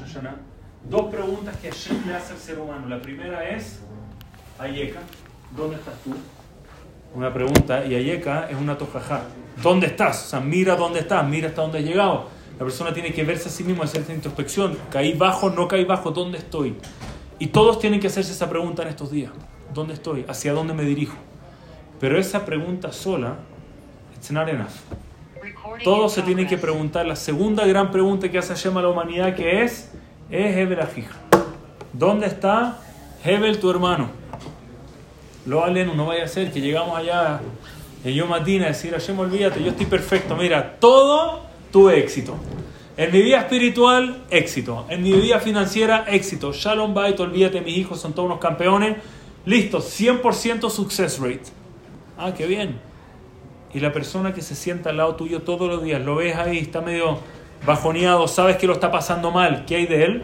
Rosh Hashanah, dos preguntas que Hashem le hace al ser humano. La primera es, Ayeka, ¿dónde estás tú? Una pregunta, y Ayeka es una tojajá. ¿Dónde estás? O sea, mira dónde estás, mira hasta dónde has llegado. La persona tiene que verse a sí mismo, hacer esta introspección. ¿Caí bajo? ¿No caí bajo? ¿Dónde estoy? Y todos tienen que hacerse esa pregunta en estos días. ¿Dónde estoy? ¿Hacia dónde me dirijo? Pero esa pregunta sola, it's not enough. Todos se tienen que preguntar la segunda gran pregunta que hace Hashem a la humanidad, que es, es Hebel Ajija. ¿Dónde está Hebel, tu hermano? Lo aleno, no vaya a ser que llegamos allá en Yom Adin a decir, Hashem, olvídate, yo estoy perfecto. Mira, todo tu éxito. En mi vida espiritual, éxito. En mi vida financiera, éxito. Shalom Bait, olvídate, mis hijos son todos unos campeones. Listo, 100% success rate. Ah, qué bien. Y la persona que se sienta al lado tuyo todos los días, lo ves ahí, está medio bajoneado, sabes que lo está pasando mal, ¿qué hay de él?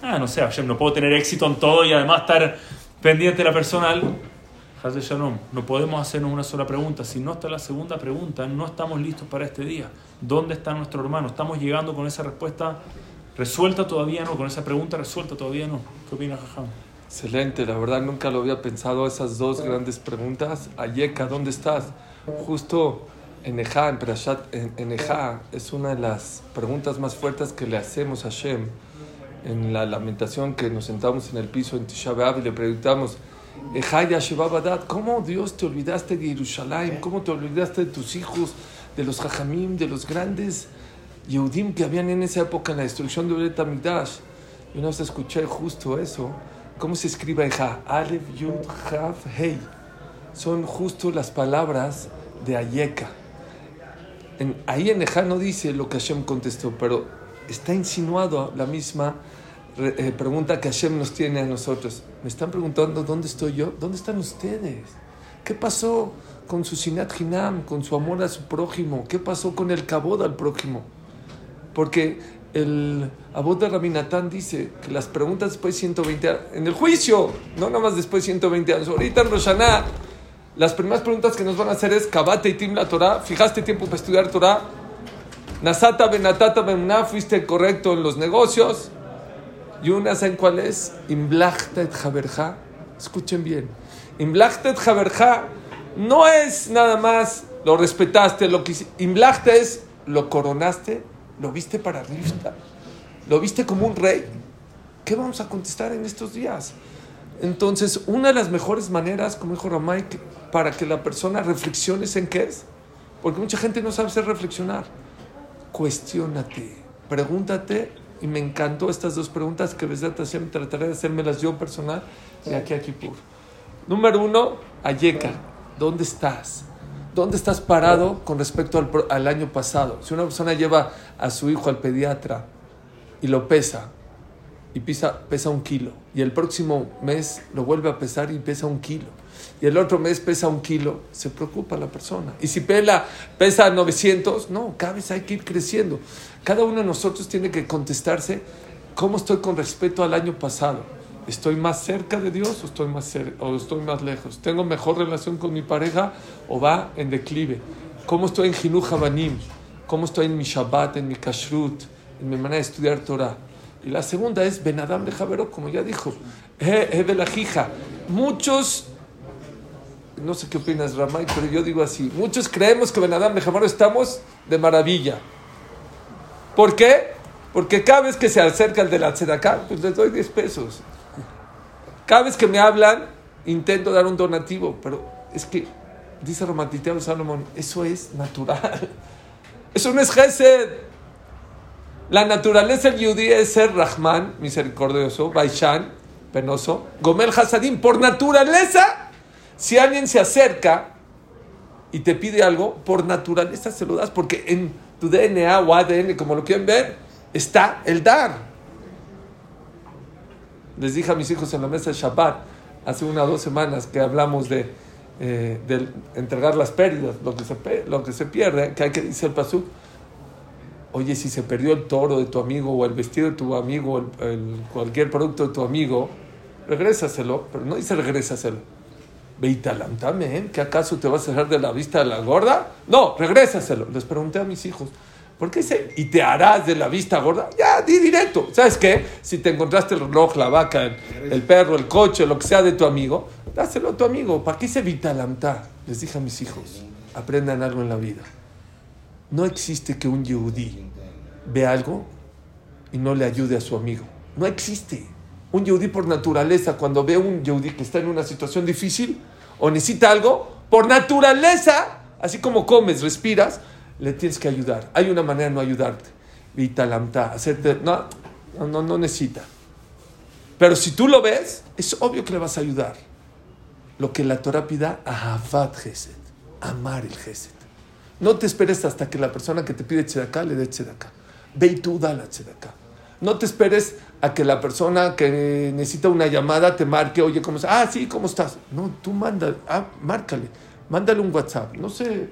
Ah, no sé, no puedo tener éxito en todo y además estar pendiente de la persona. Hazle Shalom, no podemos hacernos una sola pregunta. Si no está la segunda pregunta, no estamos listos para este día. ¿Dónde está nuestro hermano? ¿Estamos llegando con esa respuesta resuelta todavía no? ¿Con esa pregunta resuelta todavía no? ¿Qué opina Jajam? Excelente, la verdad nunca lo había pensado esas dos grandes preguntas. Ayeka, ¿dónde estás? Justo en Ejá, en Perashat, en, es una de las preguntas más fuertes que le hacemos a Shem en la lamentación que nos sentamos en el piso en Tisha B'Av y le preguntamos, Ejá Badat, ¿cómo Dios te olvidaste de Jerusalén? ¿Cómo te olvidaste de tus hijos, de los Jajamim, de los grandes Yehudim que habían en esa época en la destrucción de Beit HaMikdash? Y una vez escuché justo eso ¿Cómo se escribe Eja? Alef, Yud, Hav, Hei. Son justo las palabras de Ayeka. En, ahí en Eja no dice lo que Hashem contestó, pero está insinuado la misma eh, pregunta que Hashem nos tiene a nosotros. Me están preguntando dónde estoy yo, dónde están ustedes. ¿Qué pasó con su sinat hinam, con su amor a su prójimo? ¿Qué pasó con el cabod al prójimo? Porque el Abod de Rabinatán dice que las preguntas después de 120 años, en el juicio, no nada más después de 120 años, ahorita en Roshaná, las primeras preguntas que nos van a hacer es, Kabate y Tim la Torah, ¿fijaste tiempo para estudiar Torah? Nasata benatata benna, ¿fuiste correcto en los negocios? Y una, ¿saben cuál es? Imblachtet jaberja. Escuchen bien. Imblachtet jaberja no es nada más lo respetaste, lo que Imblachtet es lo coronaste lo viste para arriba, lo viste como un rey. ¿Qué vamos a contestar en estos días? Entonces, una de las mejores maneras, como dijo Ramay, para que la persona reflexione en qué es, porque mucha gente no sabe hacer reflexionar. Cuestiónate, pregúntate, y me encantó estas dos preguntas que desde trataré de hacérmelas yo personal de aquí a Kipur. Número uno, Ayeka, ¿dónde estás? ¿Dónde estás parado con respecto al, año pasado? Si una persona lleva a su hijo al pediatra y lo pesa, y pesa un kilo, y el próximo mes lo vuelve a pesar y pesa un kilo, y el otro mes pesa un kilo, se preocupa la persona. Y si pela, pesa 900, no, cada vez hay que ir creciendo. Cada uno de nosotros tiene que contestarse cómo estoy con respecto al año pasado. ¿Estoy más cerca de Dios o estoy más, o estoy más lejos? ¿Tengo mejor relación con mi pareja o va en declive? ¿Cómo estoy en Jinuj Habanim? ¿Cómo estoy en mi Shabbat, en mi Kashrut, en mi manera de estudiar Torah? Y la segunda es Benadam de Javero, como ya dijo, he de la Jija. Muchos, no sé qué opinas Ramay, pero yo digo así, muchos creemos que Benadam de Javero estamos de maravilla. ¿Por qué? Porque cada vez que se acerca el de la Tzedaká, pues les doy 10 pesos. Cada vez que me hablan, intento dar un donativo, pero es que, dice Romantiteo Salomón, eso es natural. Eso no es Gesed. La naturaleza del Yudí es ser Rahman, misericordioso, Baishan, penoso, Gomel Hasadim, por naturaleza. Si alguien se acerca y te pide algo, por naturaleza se lo das, porque en tu DNA o ADN, como lo quieren ver, está el dar les dije a mis hijos en la mesa de Shabbat, hace una o dos semanas que hablamos de, eh, entregar las pérdidas, lo que, se, pierde, que hay que decir el pasuk. Oye, si se perdió el toro de tu amigo o el vestido de tu amigo, el, cualquier producto de tu amigo, regrésaselo, pero no dice regrésaselo. Veitalam también, ¿que acaso te vas a dejar de la vista de la gorda? No, regrésaselo. Les pregunté a mis hijos, ¿Por qué dice, y te harás de la vista gorda? Ya, di directo. ¿Sabes qué? Si te encontraste el reloj, la vaca, el, perro, el coche, lo que sea de tu amigo, dáselo a tu amigo. ¿Para qué se evita la Les dije a mis hijos, aprendan algo en la vida. No existe que un yehudí vea algo y no le ayude a su amigo. No existe. Un yehudí por naturaleza, cuando ve a un yehudí que está en una situación difícil o necesita algo, por naturaleza, así como comes, respiras, le tienes que ayudar. Hay una manera de no ayudarte. Vitalamta, hacerte. No, no, no necesita. Pero si tú lo ves, es obvio que le vas a ayudar. Lo que la Torah pida, ahavat gesed, amar el gesed. No te esperes hasta que la persona que te pide acá le dé acá. Ve y tú dale acá. No te esperes a que la persona que necesita una llamada te marque, oye, ¿cómo estás? Ah, sí, ¿cómo estás? No, tú manda, ah, márcale, mándale un WhatsApp. No sé,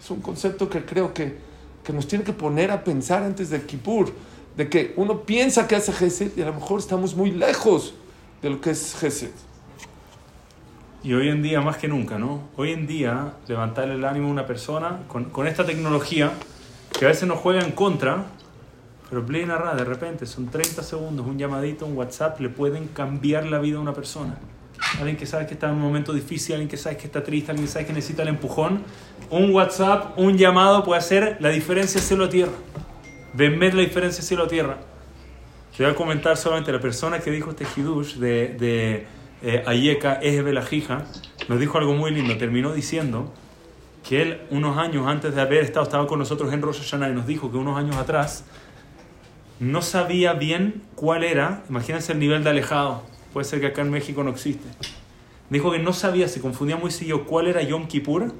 es un concepto que creo que, que nos tiene que poner a pensar antes de Kippur, de que uno piensa que hace Gesed y a lo mejor estamos muy lejos de lo que es Gesed. Y hoy en día, más que nunca, ¿no? Hoy en día, levantarle el ánimo a una persona con, con esta tecnología que a veces nos juega en contra, pero plena de repente, son 30 segundos, un llamadito, un WhatsApp, le pueden cambiar la vida a una persona alguien que sabe que está en un momento difícil, alguien que sabe que está triste, alguien que sabe que necesita el empujón, un WhatsApp, un llamado puede hacer la diferencia cielo-tierra. Venmer la diferencia cielo-tierra. Te voy a comentar solamente la persona que dijo este hidush de, de eh, Ayeka nos dijo algo muy lindo. Terminó diciendo que él, unos años antes de haber estado, estaba con nosotros en Rosh Hashanah y nos dijo que unos años atrás no sabía bien cuál era, imagínense el nivel de alejado Puede ser que acá en México no existe. Dijo que no sabía, se confundía muy seguido cuál era Yom Kippur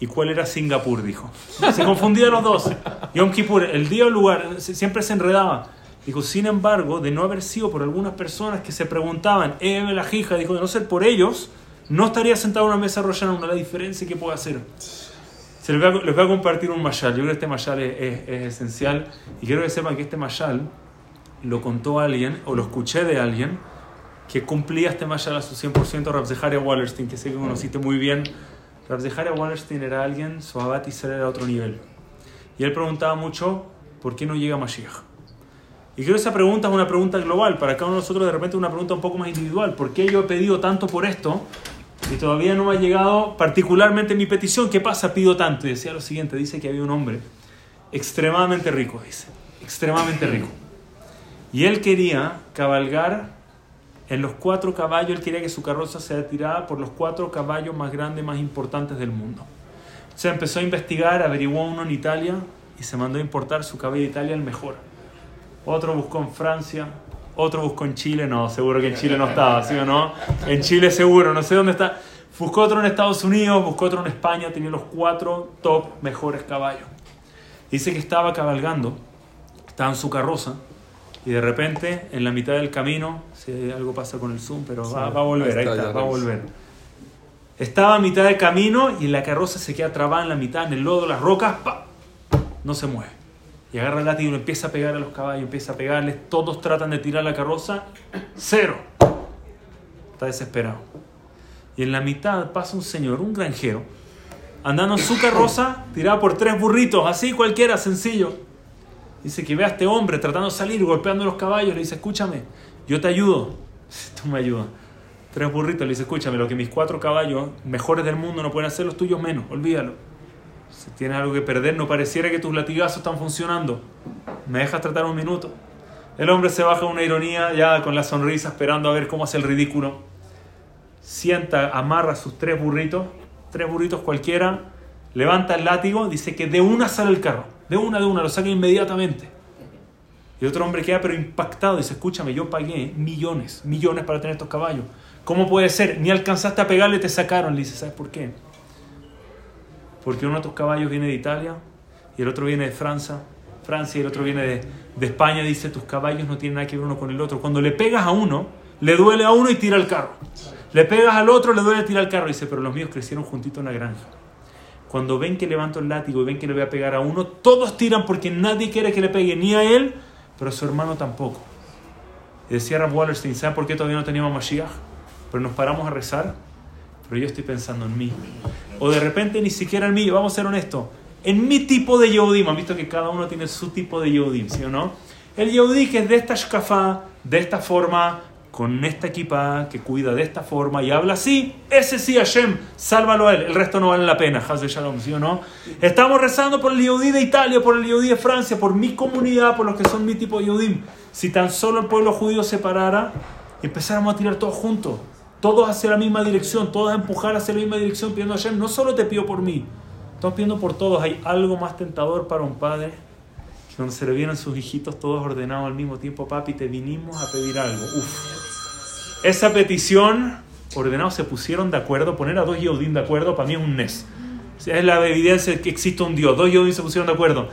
y cuál era Singapur, dijo. Se confundía los dos. Yom Kippur, el día o el lugar, siempre se enredaba. Dijo, sin embargo, de no haber sido por algunas personas que se preguntaban, eh, la jija, dijo, de no ser por ellos, no estaría sentado en una mesa rollana, una la diferencia que puede hacer. Se les, voy a, compartir un mashal. Yo creo que este mashal es, es, esencial y quiero que sepan que este mashal lo contó alguien o lo escuché de alguien que cumplía este mashal a su 100%, Rabzeharia Wallerstein, que sé que conociste muy bien. Rabzeharia Wallerstein era alguien, su abad era a otro nivel. Y él preguntaba mucho, ¿por qué no llega Mashiach? Y creo que esa pregunta es una pregunta global, para cada uno de nosotros de repente una pregunta un poco más individual. ¿Por qué yo he pedido tanto por esto y todavía no ha llegado particularmente mi petición? ¿Qué pasa? Pido tanto. Y decía lo siguiente, dice que había un hombre extremadamente rico, dice, extremadamente rico. Y él quería cabalgar en los cuatro caballos, él quería que su carroza sea tirada por los cuatro caballos más grandes, más importantes del mundo. Se empezó a investigar, averiguó uno en Italia y se mandó a importar su caballo de Italia el mejor. Otro buscó en Francia, otro buscó en Chile, no, seguro que en Chile no estaba, ¿sí o no? En Chile seguro, no sé dónde está. Buscó otro en Estados Unidos, buscó otro en España, tenía los cuatro top mejores caballos. Dice que estaba cabalgando, estaba en su carroza y de repente, en la mitad del camino, si algo pasa con el Zoom, pero va, a volver, ahí está, va a volver. Estaba a mitad del camino y la carroza se queda trabada en la mitad, en el lodo, las rocas, no se mueve. Y agarra el látigo y empieza a pegar a los caballos, empieza a pegarles, todos tratan de tirar la carroza, cero. Está desesperado. Y en la mitad pasa un señor, un granjero, andando en su carroza, tirada por tres burritos, así cualquiera, sencillo. Dice que ve a este hombre tratando de salir, golpeando los caballos. Le dice, escúchame, yo te ayudo. Tú me ayudas. Tres burritos. Le dice, escúchame, lo que mis cuatro caballos mejores del mundo no pueden hacer, los tuyos menos. Olvídalo. Si tienes algo que perder, no pareciera que tus latigazos están funcionando. ¿Me dejas tratar un minuto? El hombre se baja una ironía, ya con la sonrisa, esperando a ver cómo hace el ridículo. Sienta, amarra sus tres burritos, tres burritos cualquiera, levanta el látigo, dice que de una sale el carro de una, de una, lo saca inmediatamente. Y otro hombre queda pero impactado, dice, escúchame, yo pagué millones, millones para tener estos caballos. ¿Cómo puede ser? Ni alcanzaste a pegarle, te sacaron. Le dice, ¿sabes por qué? Porque uno de tus caballos viene de Italia y el otro viene de Francia, Francia y el otro viene de, de España. Dice, tus caballos no tienen nada que ver uno con el otro. Cuando le pegas a uno, le duele a uno y tira el carro. Le pegas al otro, le duele tirar el carro. Dice, pero los míos crecieron juntito en la granja. Cuando ven que levanto el látigo y ven que le voy a pegar a uno, todos tiran porque nadie quiere que le pegue ni a él, pero a su hermano tampoco. Y decía Rab Wallerstein, ¿saben por qué todavía no teníamos Mashiach? Pero nos paramos a rezar, pero yo estoy pensando en mí. O de repente ni siquiera en mí, vamos a ser honestos, en mi tipo de Yehudim. Han visto que cada uno tiene su tipo de Yehudim, ¿sí o no? El Yehudí que es de esta shkafá, de esta forma, con esta equipa, que cuida de esta forma y habla así, ese sí, Hashem, sálvalo a él. El resto no vale la pena, Haz de Shalom, ¿sí o no? Estamos rezando por el Yehudí de Italia, por el Yehudí de Francia, por mi comunidad, por los que son mi tipo de Yehudim. Si tan solo el pueblo judío se parara empezáramos a tirar todos juntos, todos hacia la misma dirección, todos a empujar hacia la misma dirección, pidiendo a Hashem, no solo te pido por mí, estamos pidiendo por todos. Hay algo más tentador para un padre que cuando se le vienen sus hijitos todos ordenados al mismo tiempo, papi, te vinimos a pedir algo. Uf. Esa petición, ordenados se pusieron de acuerdo, poner a dos Yehudim de acuerdo, para mí es un nes. Es la evidencia de que existe un Dios. Dos Yehudim se pusieron de acuerdo.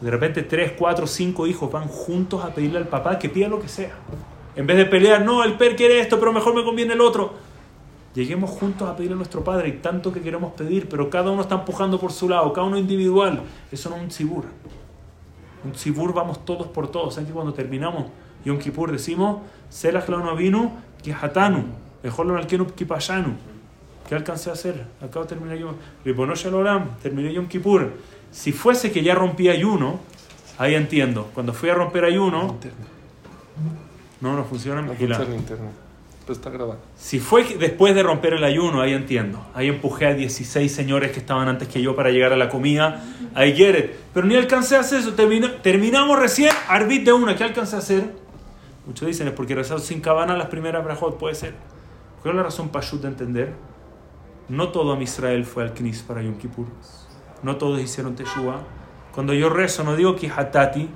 De repente, tres, cuatro, cinco hijos van juntos a pedirle al papá que pida lo que sea. En vez de pelear, no, el per quiere esto, pero mejor me conviene el otro. Lleguemos juntos a pedirle a nuestro Padre y tanto que queremos pedir, pero cada uno está empujando por su lado, cada uno individual. Eso no es un tzibur. Un tzibur vamos todos por todos. ¿Saben que cuando terminamos Yom Kippur decimos, Selach la vino, Kihatanu, mejor al Kenub Kipayanu? ¿Qué alcancé a hacer? Acabo de terminar yo. Ribonosh Oram, terminé Yom Kippur. Si fuese que ya rompí ayuno, ahí entiendo. Cuando fui a romper ayuno, no, no funciona. No funciona el internet. Pues está grabado. Si fue después de romper el ayuno, ahí entiendo. Ahí empujé a 16 señores que estaban antes que yo para llegar a la comida. Ahí get Pero ni alcancé a hacer eso. terminamos recién, arbit de una. ¿Qué alcancé a hacer? Muchos dicen es porque rezaron sin cabana las primeras brajot. Puede ser. ¿Cuál es la razón para de entender? No todo a Israel fue al Knis para Yom Kippur. No todos hicieron Teshua. Cuando yo rezo, no digo que hatati.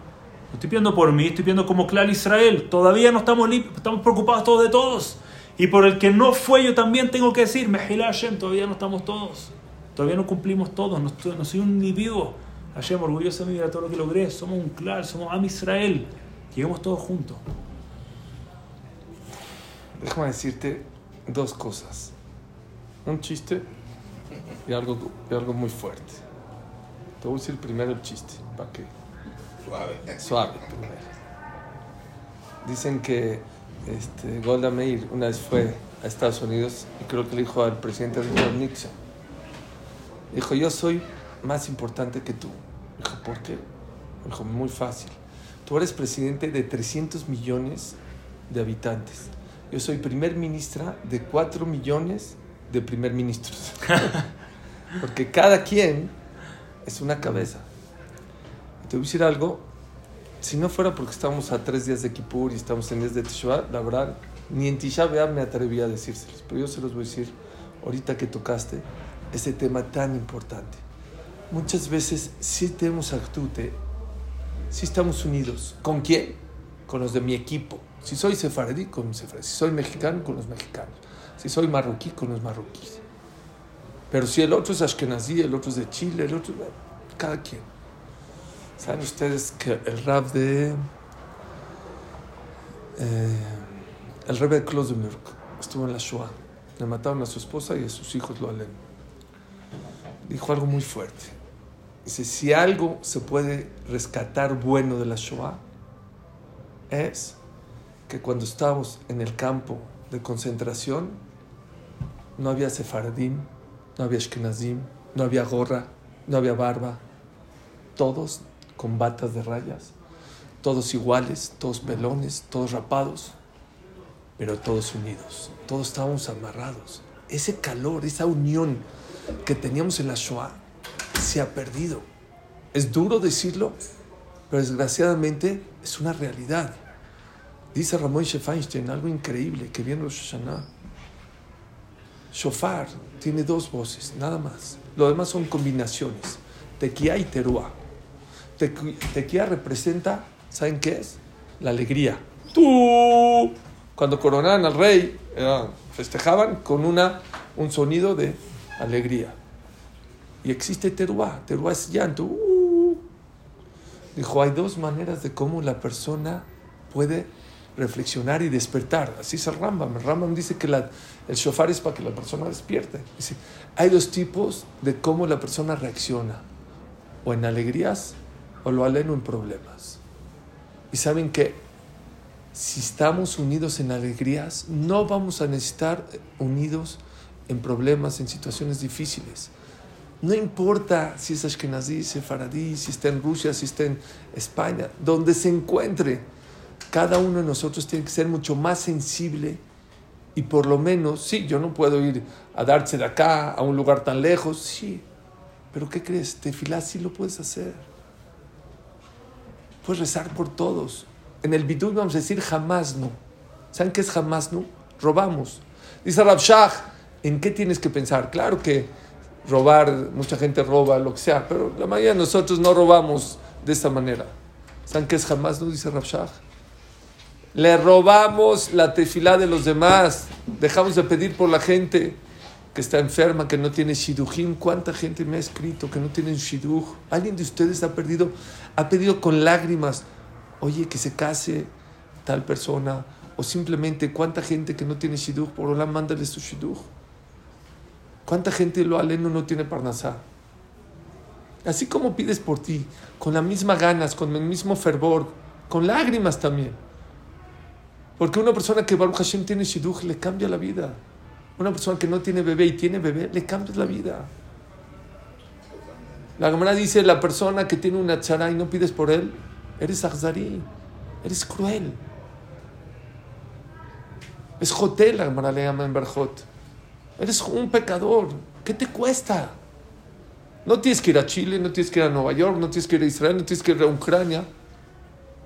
No estoy pidiendo por mí, estoy pidiendo como clan Israel. Todavía no estamos estamos preocupados todos de todos. Y por el que no fue, yo también tengo que decir, Mejilá Hashem, todavía no estamos todos. Todavía no cumplimos todos. No, no soy un individuo. Hashem, orgulloso de mí, todo lo que logré. Somos un clan, somos Am Israel. Lleguemos todos juntos. Déjame decirte dos cosas. Un chiste y algo, y algo muy fuerte. Te voy a decir primero el chiste, para que Suave. Suave primero. Dicen que este, Golda Meir una vez fue a Estados Unidos y creo que le dijo al presidente Richard Nixon, dijo, yo soy más importante que tú. Dijo, ¿por qué? Dijo, muy fácil. Tú eres presidente de 300 millones de habitantes. Yo soy primer ministra de 4 millones de primer ministros. Porque cada quien es una cabeza. Te voy a decir algo, si no fuera porque estamos a tres días de Kippur y estamos en días de Teshuvah, la verdad, ni en Tisha me atrevía a decírselos, pero yo se los voy a decir ahorita que tocaste ese tema tan importante. Muchas veces sí tenemos actute, sí estamos unidos. ¿Con quién? Con los de mi equipo. Si soy sefardí, con mis sefardí. Si soy mexicano, con los mexicanos. Si soy marroquí, con los marroquíes. Pero si el otro es ashkenazí, el otro es de Chile, el otro... Cada quien. ¿Saben ustedes que el rap de. Eh, el rap de Klosemürk estuvo en la Shoah. Le mataron a su esposa y a sus hijos lo alen. Dijo algo muy fuerte. Dice: si algo se puede rescatar bueno de la Shoah, es que cuando estábamos en el campo de concentración, no había sefaradín, no había ashkenazim, no había gorra, no había barba. Todos con batas de rayas, todos iguales, todos pelones, todos rapados, pero todos unidos, todos estábamos amarrados. Ese calor, esa unión que teníamos en la Shoah se ha perdido. Es duro decirlo, pero desgraciadamente es una realidad. Dice Ramón Feinstein algo increíble que viene los Shoshana. Shofar tiene dos voces, nada más. Lo demás son combinaciones, tequía y teruá. Tequía representa, ¿saben qué es? La alegría. Tú, cuando coronaban al rey, festejaban con una, un sonido de alegría. Y existe teruá, teruá es llanto. Uh. Dijo, hay dos maneras de cómo la persona puede reflexionar y despertar. Así es el Rambam. El Rambam dice que la, el shofar es para que la persona despierte. Dice, hay dos tipos de cómo la persona reacciona. O en alegrías o lo aleno en problemas. Y saben que si estamos unidos en alegrías, no vamos a necesitar unidos en problemas, en situaciones difíciles. No importa si es Ashkenazí, Sefaradí, si está en Rusia, si está en España, donde se encuentre, cada uno de nosotros tiene que ser mucho más sensible y por lo menos, sí, yo no puedo ir a darse de acá a un lugar tan lejos, sí, pero ¿qué crees? Tefilá sí lo puedes hacer. Puedes rezar por todos. En el bidú vamos a decir jamás no. ¿Saben qué es jamás no? Robamos. Dice Rabshah, ¿en qué tienes que pensar? Claro que robar, mucha gente roba, lo que sea, pero la mayoría de nosotros no robamos de esa manera. ¿Saben qué es jamás no? Dice Rabshah. Le robamos la tefilá de los demás. Dejamos de pedir por la gente que está enferma, que no tiene shidujim. ¿Cuánta gente me ha escrito que no tienen shiduj? ¿Alguien de ustedes ha perdido, ha pedido con lágrimas, oye, que se case tal persona? O simplemente, ¿cuánta gente que no tiene shidduch, por hola, mándale su shidduch? ¿Cuánta gente lo aleno no tiene parnasá? Así como pides por ti, con las mismas ganas, con el mismo fervor, con lágrimas también. Porque una persona que Baruch Hashem tiene shidduch le cambia la vida. Una persona que no tiene bebé y tiene bebé le cambia la vida. La Gemara dice, la persona que tiene una chara y no pides por él, eres azari, eres cruel. Es jotel, la Gemara le llama en Berjot. Eres un pecador. ¿Qué te cuesta? No tienes que ir a Chile, no tienes que ir a Nueva York, no tienes que ir a Israel, no tienes que ir a Ucrania.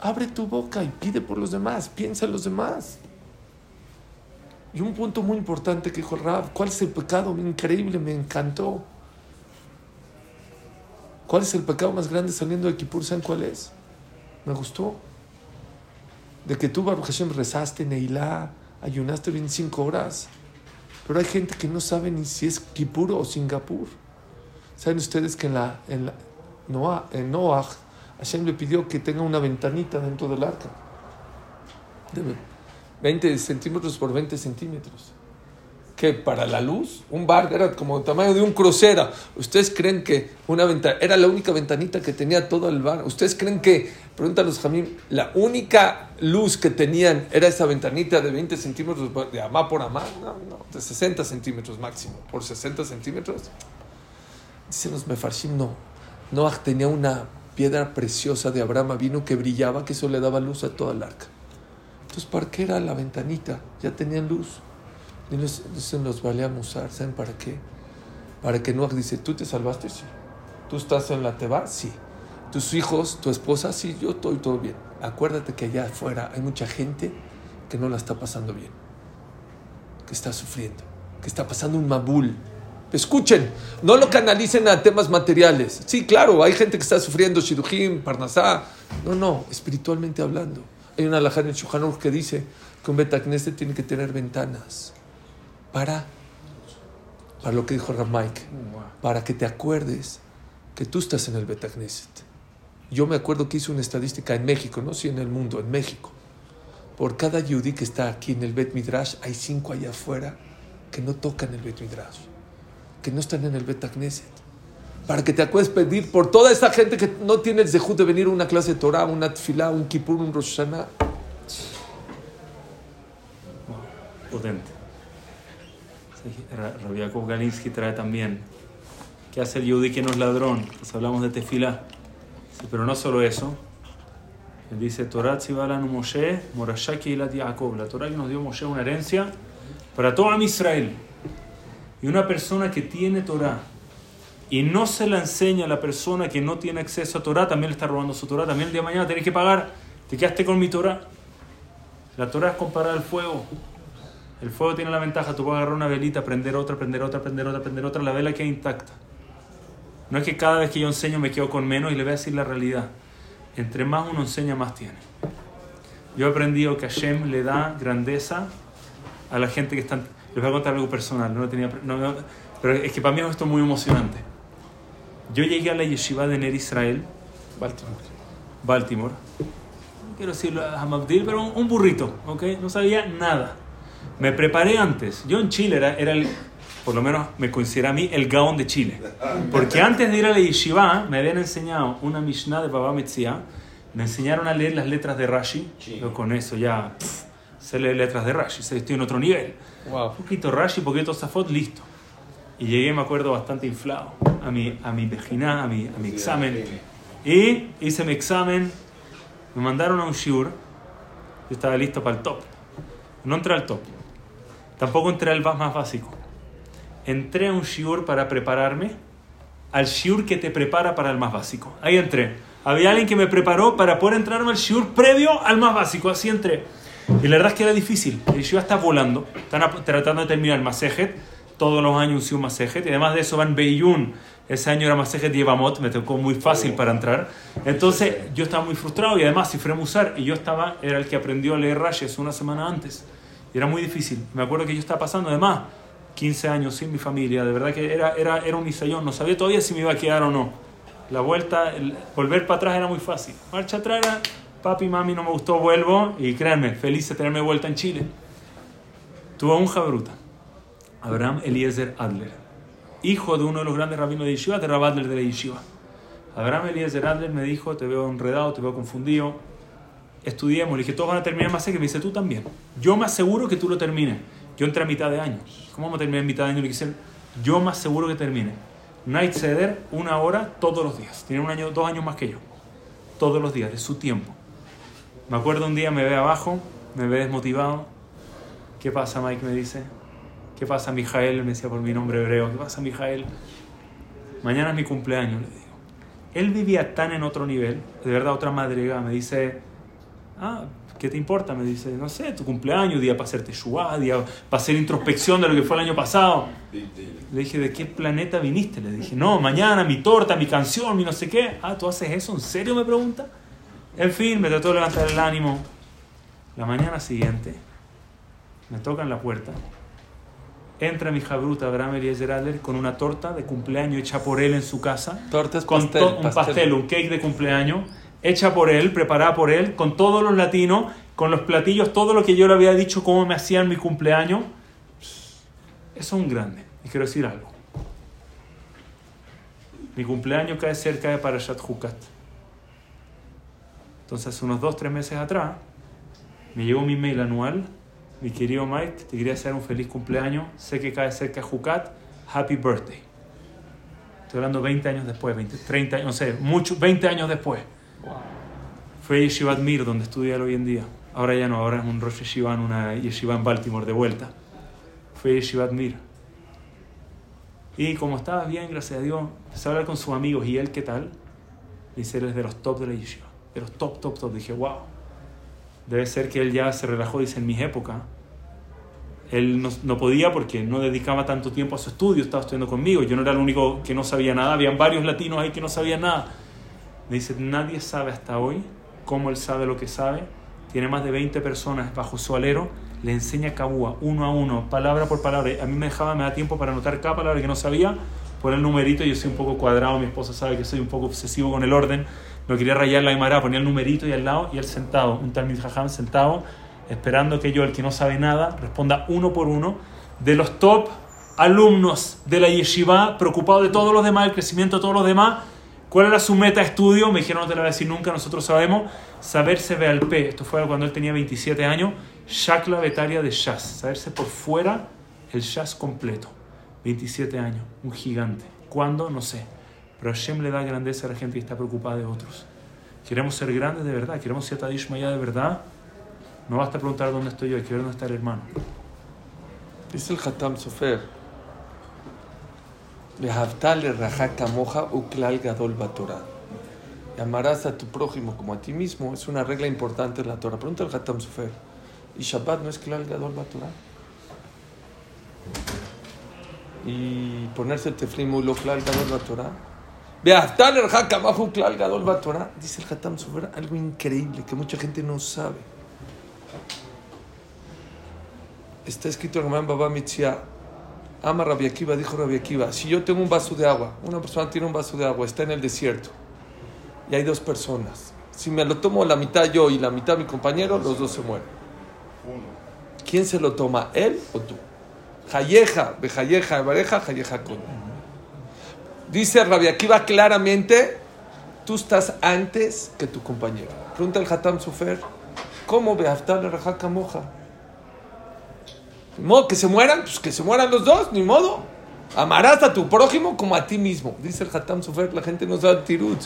Abre tu boca y pide por los demás, piensa en los demás. Y un punto muy importante que dijo Rab, ¿cuál es el pecado increíble? Me encantó. ¿Cuál es el pecado más grande saliendo de Kippur? ¿Saben cuál es? Me gustó. De que tú, Baruch Hashem, rezaste Neilá, ayunaste 25 horas. Pero hay gente que no sabe ni si es Kippur o Singapur. ¿Saben ustedes que en, la, en, Noah, en Noah Hashem le pidió que tenga una ventanita dentro del arca? De 20 centímetros por 20 centímetros. Que para la luz, un bar era como el tamaño de un crucero. ¿Ustedes creen que una ventana era la única ventanita que tenía todo el bar? ¿Ustedes creen que, pregúntanos Jamín, la única luz que tenían era esa ventanita de 20 centímetros de amá por amá? No, no, de 60 centímetros máximo. Por 60 centímetros. Dicen los mefarshim, no. Noah tenía una piedra preciosa de Abraham vino que brillaba, que eso le daba luz a toda el arca. Entonces, ¿para qué era la ventanita? Ya tenían luz. Y dicen los valía usar, ¿saben para qué? Para que Noah dice, ¿tú te salvaste? Sí. ¿Tú estás en la Teba? Sí. ¿Tus hijos, tu esposa? Sí, yo estoy todo bien. Acuérdate que allá afuera hay mucha gente que no la está pasando bien. Que está sufriendo. Que está pasando un mabul. Escuchen, no lo canalicen a temas materiales. Sí, claro, hay gente que está sufriendo shidujim, parnasá. No, no, espiritualmente hablando. Hay una alajá en el que dice que un betacneste tiene que tener ventanas para, para lo que dijo Ramaik, para que te acuerdes que tú estás en el Betagneset. Yo me acuerdo que hice una estadística en México, no si en el mundo, en México. Por cada yudí que está aquí en el Bet Midrash, hay cinco allá afuera que no tocan el Bet Midrash, que no están en el Betagneset. Para que te acuerdes pedir por toda esa gente que no tiene el zehut de venir a una clase de Torah, una tefilá, un kippur, un Rosh Hashanah. Potente. Rabbi Yaakov Galinsky trae también. ¿Qué hace el Yehudi que no es ladrón? Pues hablamos de tefila. Sí, pero no solo eso. Él dice, Torah Tzibalanu Moshe, Morashaki Ilat Yaakov. La Torah nos dio Moshe una herencia para todo Israel. Y una persona que tiene Torah y no se la enseña a la persona que no tiene acceso a Torah, también le está robando su Torah. También el día de mañana tenés que pagar. Te quedaste con mi Torah. La Torah es comparada al fuego. El fuego tiene la ventaja, tú puedes agarrar una velita, prender otra, prender otra, prender otra, prender otra, la vela queda intacta. No es que cada vez que yo enseño me quedo con menos y le voy a decir la realidad. Entre más uno enseña, más tiene. Yo he aprendido que Hashem le da grandeza a la gente que está... Les voy a contar algo personal, no tenía, pero es que para mí esto es muy emocionante. Yo llegué a la yeshiva de Ner Israel, Baltimore. Baltimore. No quiero decirlo a Hamabdil, pero un, un burrito, ¿ok? No sabía nada. Me preparé antes. Yo en Chile era, era el, por lo menos me considera a mí, el gaón de Chile. Porque antes de ir a la yeshiva me habían enseñado una Mishnah de Baba Metzia. Me enseñaron a leer las letras de Rashi. Yo con eso ya pff, sé leer letras de Rashi. Estoy en otro nivel. Wow. Un poquito Rashi, poquito Safot, listo. Y llegué, me acuerdo, bastante inflado a mi, a mi a mi, a mi examen. Y hice mi examen, me mandaron a un shiur, yo estaba listo para el top. No entré al top, tampoco entré al más básico. Entré a un shiur para prepararme al shiur que te prepara para el más básico. Ahí entré. Había alguien que me preparó para poder entrarme al shiur previo al más básico, así entré. Y la verdad es que era difícil. El shiur está volando, están tratando de terminar el masejet todos los años un Masejet, y además de eso van Beiyun, ese año era Masejet y Evamot, me tocó muy fácil para entrar. Entonces yo estaba muy frustrado y además si Musar, y yo estaba, era el que aprendió a leer Rayes una semana antes, y era muy difícil. Me acuerdo que yo estaba pasando además 15 años sin mi familia, de verdad que era, era, era un isayón, no sabía todavía si me iba a quedar o no. La vuelta, volver para atrás era muy fácil. Marcha atrás papi, mami, no me gustó, vuelvo, y créanme, feliz de tenerme vuelta en Chile. Tuve un jabruta Abraham Eliezer Adler, hijo de uno de los grandes rabinos de Yeshiva, de Rab Adler de la Yeshiva. Abraham Eliezer Adler me dijo, te veo enredado, te veo confundido, estudiemos. Le dije, todos van a terminar más que me dice, tú también. Yo me aseguro que tú lo termines. Yo entré a mitad de año. ¿Cómo vamos a terminar en mitad de año? Le dije, yo me aseguro que termine. Night Seder, una hora todos los días. Tiene un año, dos años más que yo. Todos los días, de su tiempo. Me acuerdo un día, me ve abajo, me ve desmotivado. ¿Qué pasa, Mike? Me dice. ¿Qué pasa, Mijael? Me decía por mi nombre hebreo. ¿Qué pasa, Mijael? Mañana es mi cumpleaños, le digo. Él vivía tan en otro nivel, de verdad, otra madriga. Me dice, ah, ¿qué te importa? Me dice, no sé, tu cumpleaños, día para hacerte shua, día para hacer introspección de lo que fue el año pasado. Le dije, ¿de qué planeta viniste? Le dije, no, mañana mi torta, mi canción, mi no sé qué. Ah, ¿tú haces eso? ¿En serio? Me pregunta. En fin, me trató de levantar el ánimo. La mañana siguiente, me tocan la puerta entra mi jabruta Abraham Eliezer Adler con una torta de cumpleaños hecha por él en su casa. Torta con pastel, un pastel. un cake de cumpleaños, hecha por él, preparada por él, con todos los latinos, con los platillos, todo lo que yo le había dicho, cómo me hacían mi cumpleaños. Eso es un grande. Y quiero decir algo. Mi cumpleaños cae cerca de Parashat Hukat. Entonces, unos dos, tres meses atrás, me llegó mi mail anual mi querido Mike, te quería hacer un feliz cumpleaños. Sé que cae cerca Jucat. Happy birthday. Estoy hablando 20 años después, 20, 30, no sé, mucho, 20 años después. Fue a Yeshivat Mir, donde estudia hoy en día. Ahora ya no, ahora es un Rosh Yeshiva una Yeshiva en Baltimore, de vuelta. Fue Yeshivat Mir. Y como estaba bien, gracias a Dios, empecé a hablar con sus amigos. ¿Y él qué tal? Dice, él es de los top de la Yeshiva. De los top, top, top. Dije, wow Debe ser que él ya se relajó, dice, en mi época. Él no, podía porque no dedicaba tanto tiempo a su estudio, estaba estudiando conmigo. Yo no era el único que no sabía nada, habían varios latinos ahí que no sabían nada. Me dice, nadie sabe hasta hoy cómo él sabe lo que sabe. Tiene más de 20 personas bajo su alero, le enseña Kabua uno a uno, palabra por palabra. A mí me dejaba, me da tiempo para anotar cada palabra que no sabía, por el numerito. Yo soy un poco cuadrado, mi esposa sabe que soy un poco obsesivo con el orden no quería rayar la Aymara, ponía el numerito y al lado, y él sentado, un Talmud Jajam sentado, esperando que yo, el que no sabe nada, responda uno por uno de los top alumnos de la yeshiva, preocupado de todos los demás, el crecimiento de todos los demás. ¿Cuál era su meta de estudio? Me dijeron, no te lo voy a decir nunca, nosotros sabemos. Saberse ve al P. Esto fue cuando él tenía 27 años. Shakla Betaria de Shas. Saberse por fuera el Shas completo. 27 años. Un gigante. ¿Cuándo? No sé. Pero Hashem le da grandeza a la gente que está preocupada de otros. Queremos ser grandes de verdad, queremos ser Tadishmaya de verdad. No basta preguntar dónde estoy yo, hay que ver dónde está el hermano. Dice el Hatam Sofer. Amarás a tu prójimo como a ti mismo. Es una regla importante en la Torah. Pregunta el Hatam Sofer. ¿Y Shabbat no es Klal Gadol Batorah? Y ponerse teflim lo Klal Gadol Batorah. Dice el Hatam Sofer algo increíble que mucha gente no sabe. Está escrito en Ramán Baba Mitzia. Ama Rabbi Akiva, dijo Rabbi Akiva, si yo tengo un vaso de agua, una persona tiene un vaso de agua, está en el desierto, y hay dos personas. Si me lo tomo la mitad yo y la mitad mi compañero, los dos se mueren. ¿Quién se lo toma, él o tú? Jayeja, bejayeja, bareja, jayeja con. Dice Rabbi Akiva claramente, tú estás antes que tu compañero. Pregunta el Hatam Sofer, ¿cómo Beaftar le moja? Ni modo que se mueran, pues que se mueran los dos, ni modo. Amarás a tu prójimo como a ti mismo. Dice el Hatam Sofer, la gente no sabe tirut.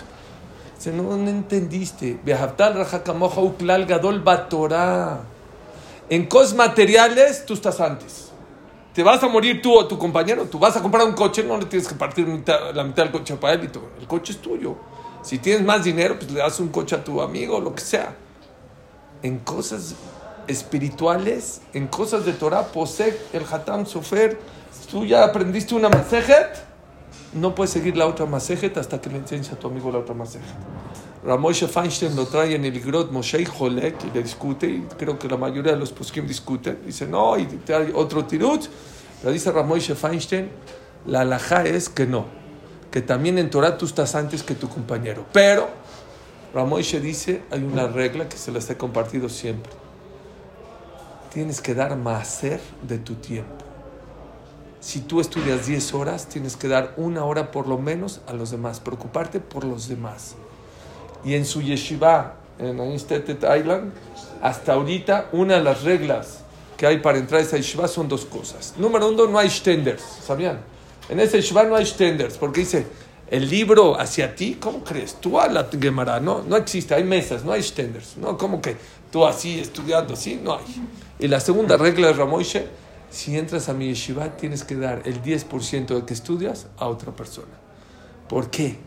Dice, no, entendiste. gadol En cosas materiales, tú estás antes. Te vas a morir tú o tu compañero. Tú vas a comprar un coche, no le tienes que partir la mitad del coche para él. Y El coche es tuyo. Si tienes más dinero, pues le das un coche a tu amigo, lo que sea. En cosas espirituales, en cosas de Torah, posee el Hatam Sofer. Tú ya aprendiste una masejet, no puedes seguir la otra masejet hasta que le enseñes a tu amigo la otra masejet. Ramoshe Feinstein lo trae en el Grot Moshe Holek y le discute, y creo que la mayoría de los poskim discuten. Dice, no, y hay otro tirut. Pero dice Ramoshe Feinstein, la alajá es que no, que también en Torah tú estás antes que tu compañero. Pero Ramoshe dice, hay una regla que se las he compartido siempre tienes que dar ser de tu tiempo. Si tú estudias 10 horas, tienes que dar una hora por lo menos a los demás, preocuparte por los demás. Y en su yeshiva, en Einstedt Island, hasta ahorita una de las reglas que hay para entrar a esa yeshiva son dos cosas. Número uno, no hay stenders, ¿sabían? En esa yeshiva no hay stenders, porque dice, el libro hacia ti, ¿cómo crees? Tú a la Gemara, no, no existe, hay mesas, no hay stenders, ¿no? ¿Cómo que tú así estudiando así? No hay. Y la segunda regla de Ramoishe, si entras a mi yeshiva, tienes que dar el 10% de que estudias a otra persona. ¿Por qué?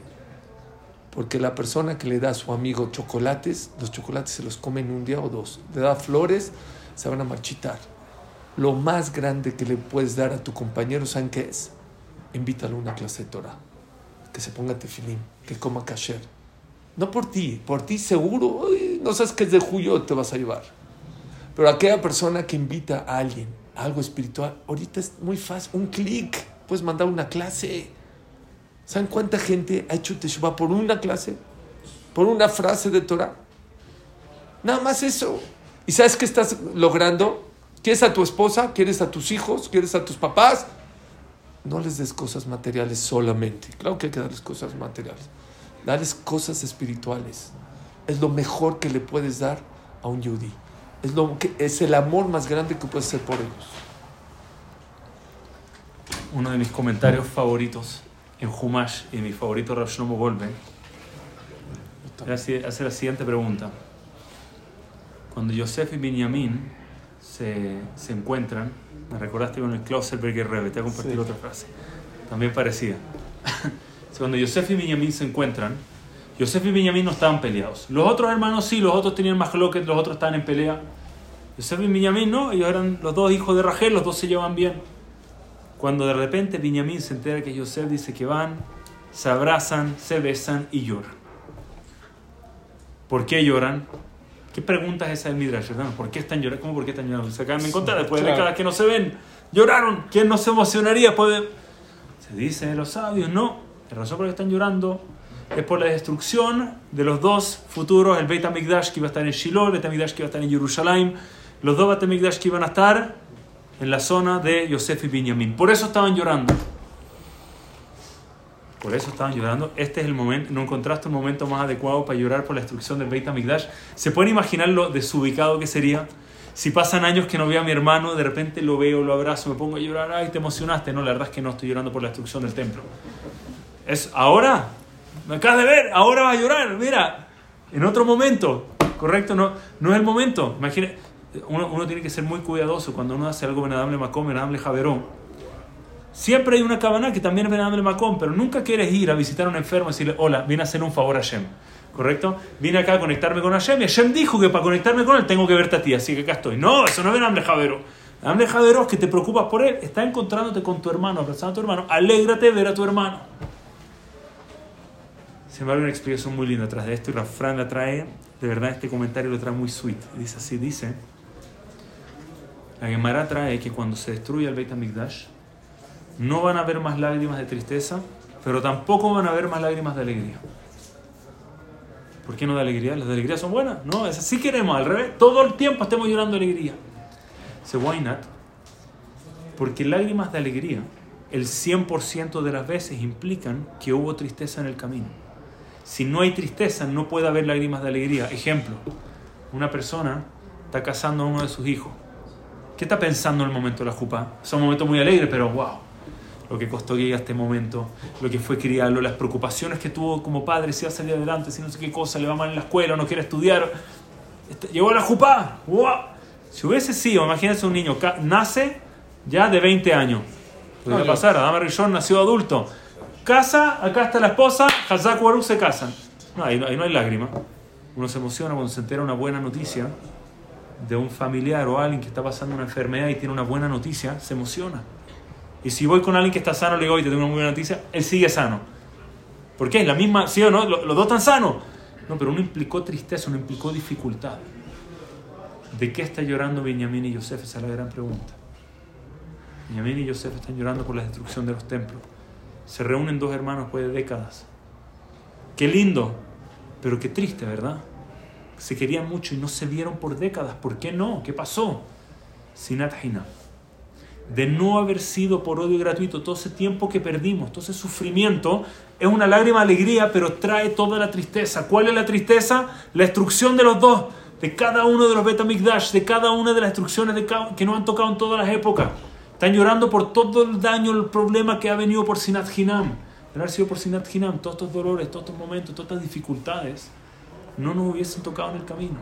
Porque la persona que le da a su amigo chocolates, los chocolates se los comen un día o dos. Le da flores, se van a marchitar. Lo más grande que le puedes dar a tu compañero, ¿saben qué es? Invítalo a una clase de Torah. Que se ponga tefilín, que coma kasher. No por ti, por ti seguro, no sabes que es de julio te vas a llevar. Pero aquella persona que invita a alguien a algo espiritual, ahorita es muy fácil, un clic, puedes mandar una clase. ¿Saben cuánta gente ha hecho Teshuvah por una clase? Por una frase de Torah. Nada más eso. ¿Y sabes qué estás logrando? ¿Quieres a tu esposa? ¿Quieres a tus hijos? ¿Quieres a tus papás? No les des cosas materiales solamente. Claro que hay que darles cosas materiales. Darles cosas espirituales. Es lo mejor que le puedes dar a un yudí. Es, lo que, es el amor más grande que puedes hacer por ellos. Uno de mis comentarios favoritos en Humash y mi favorito Rav Shlomo Golben hace la siguiente pregunta. Cuando Yosef y Benjamin se, se encuentran, me recordaste con el Klauserberger Rebbe, te voy a compartir otra frase, también parecida. Cuando Yosef y Benjamin se encuentran, Yosef y Benjamín no estaban peleados. Los otros hermanos sí, los otros tenían más que los otros estaban en pelea. Yosef y Benjamín no, ellos eran los dos hijos de Rachel, los dos se llevan bien. Cuando de repente Benjamín se entera que Yosef dice que van, se abrazan, se besan y lloran. ¿Por qué lloran? ¿Qué pregunta es esa del Midrash, ¿Por qué están llorando? ¿Cómo por qué están llorando? Se acaban de encontrar después de décadas que no se ven. Lloraron. ¿Quién no se emocionaría? Puede... Se dice los sabios, no. La razón por la que están llorando es por la destrucción de los dos futuros, el Beit HaMikdash que iba a estar en Shiloh, el Beit HaMikdash que iba a estar en Jerusalén, los dos Beit HaMikdash que iban a estar en la zona de Yosef y Benjamín. Por eso estaban llorando. Por eso estaban llorando. Este es el momento, no encontraste un momento más adecuado para llorar por la destrucción del Beit HaMikdash. ¿Se pueden imaginar lo desubicado que sería? Si pasan años que no veo a mi hermano, de repente lo veo, lo abrazo, me pongo a llorar, ay, te emocionaste. No, la verdad es que no estoy llorando por la destrucción del templo. Es ahora, me acabas de ver, ahora va a llorar, mira, en otro momento, ¿correcto? No, no es el momento. Imagina, uno, uno tiene que ser muy cuidadoso cuando uno hace algo Benadable Macón, Benadable Javerón. Siempre hay una cabana que también es Benadable Macón, pero nunca quieres ir a visitar a un enfermo y decirle, hola, vine a hacer un favor a Hashem. ¿Correcto? Vine acá a conectarme con Hashem y Hashem dijo que para conectarme con él tengo que verte a ti, así que acá estoy. No, eso no es Benadable Javero. Benadable Javero es que te preocupas por él, está encontrándote con tu hermano, abrazando a tu hermano. Alégrate de ver a tu hermano. Sin embargo, una explicación muy linda atrás de esto y Rafran la trae, de verdad este comentario lo trae muy sweet. Dice así, dice, la Gemara trae que cuando se destruye el Beit HaMikdash, no van a haber más lágrimas de tristeza, pero tampoco van a haber más lágrimas de alegría. ¿Por qué no de alegría? Las de alegría son buenas. No, es así queremos, al revés. Todo el tiempo estemos llorando alegría. Dice, why not? Porque lágrimas de alegría, el 100% de las veces implican que hubo tristeza en el camino. Si no hay tristeza, no puede haber lágrimas de alegría. Ejemplo, una persona está casando a uno de sus hijos. ¿Qué está pensando en el momento de la jupa? Es un momento muy alegre, pero wow. lo que costó llegar a este momento, lo que fue criarlo, las preocupaciones que tuvo como padre, si va a salir adelante, si no sé qué cosa, le va mal en la escuela, no quiere estudiar. Este, llegó a la jupá. Si hubiese sido, imagínense un niño, nace ya de 20 años. Podría pasar, Adama Rishon nació adulto. Casa, acá está la esposa, Hazak Baruch se casan. No, ahí, ahí no hay lágrima. Uno se emociona cuando se entera una buena noticia de un familiar o alguien que está pasando una enfermedad y tiene una buena noticia, se emociona. Y si voy con alguien que está sano, le digo, oye, te tengo una buena noticia, él sigue sano. ¿Por qué? La misma, ¿sí o no? Los, dos están sanos. No, pero uno implicó tristeza, uno implicó dificultad. ¿De qué está llorando Benjamín y Yosef? Esa es la gran pregunta. Benjamín y Yosef están llorando por la destrucción de los templos. Se reúnen dos hermanos después de décadas. Qué lindo, pero qué triste, ¿verdad? Se querían mucho y no se vieron por décadas. ¿Por qué no? ¿Qué pasó? Sinat Hina de no haber sido por odio gratuito, todo ese tiempo que perdimos, todo ese sufrimiento, es una lágrima alegría, pero trae toda la tristeza. ¿Cuál es la tristeza? La destrucción de los dos, de cada uno de los Betamikdash, de cada una de las destrucciones de que nos han tocado en todas las épocas. Están llorando por todo el daño, el problema que ha venido por Sinat Hinam. De haber sido por Sinat Hinam, todos estos dolores, todos estos momentos, todas estas dificultades, no nos hubiesen tocado en el camino.